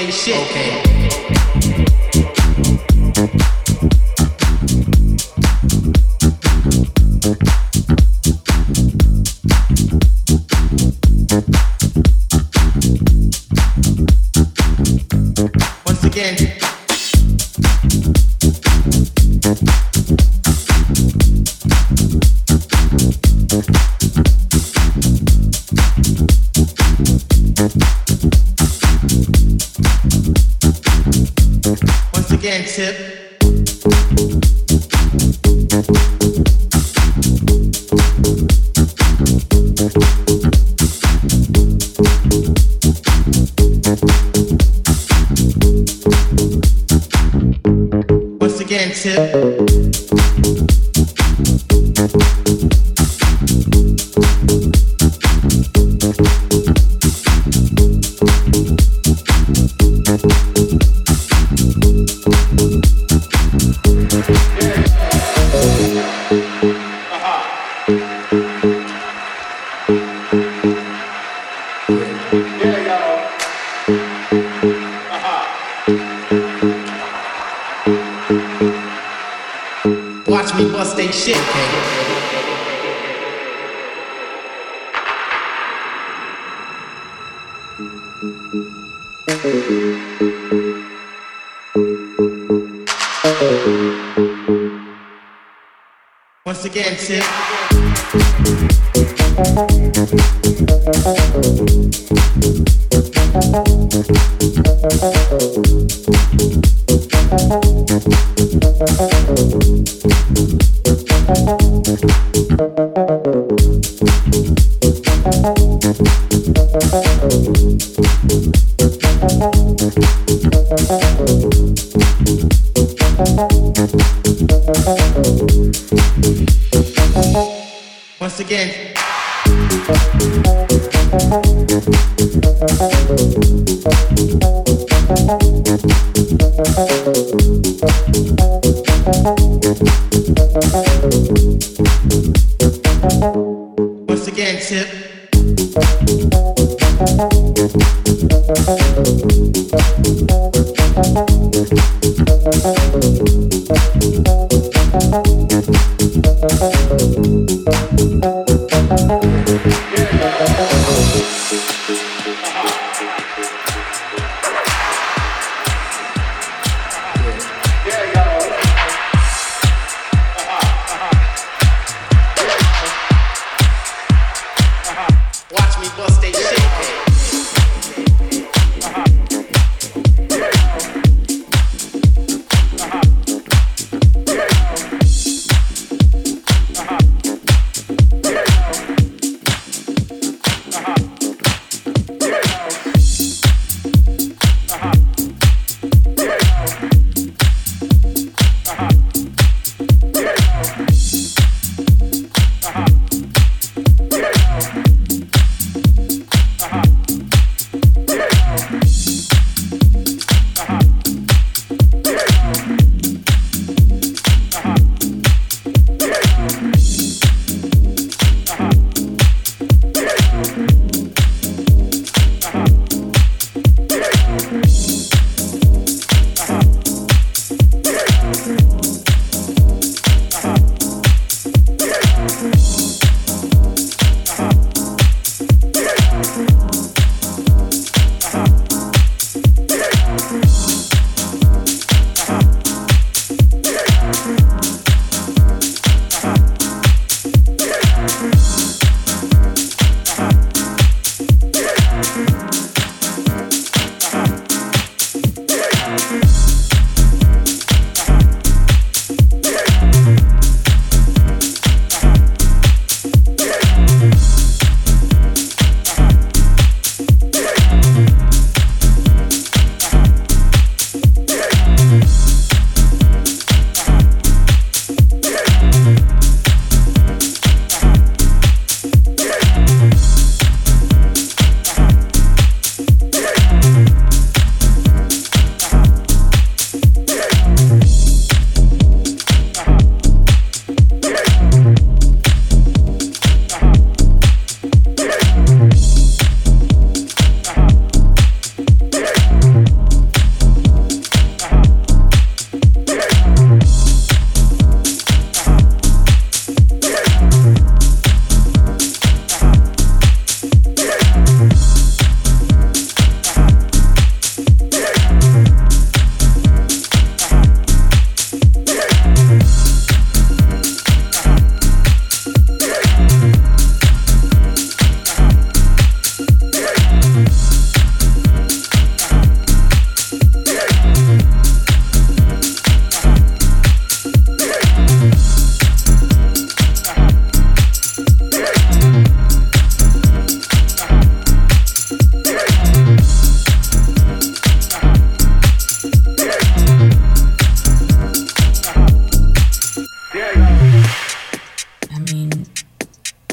They shit.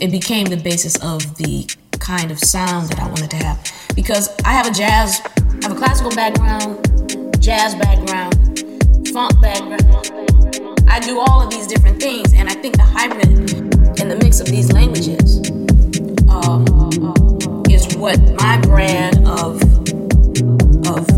It became the basis of the kind of sound that I wanted to have. Because I have a jazz, I have a classical background, jazz background, funk background. I do all of these different things, and I think the hybrid and the mix of these languages um, is what my brand of of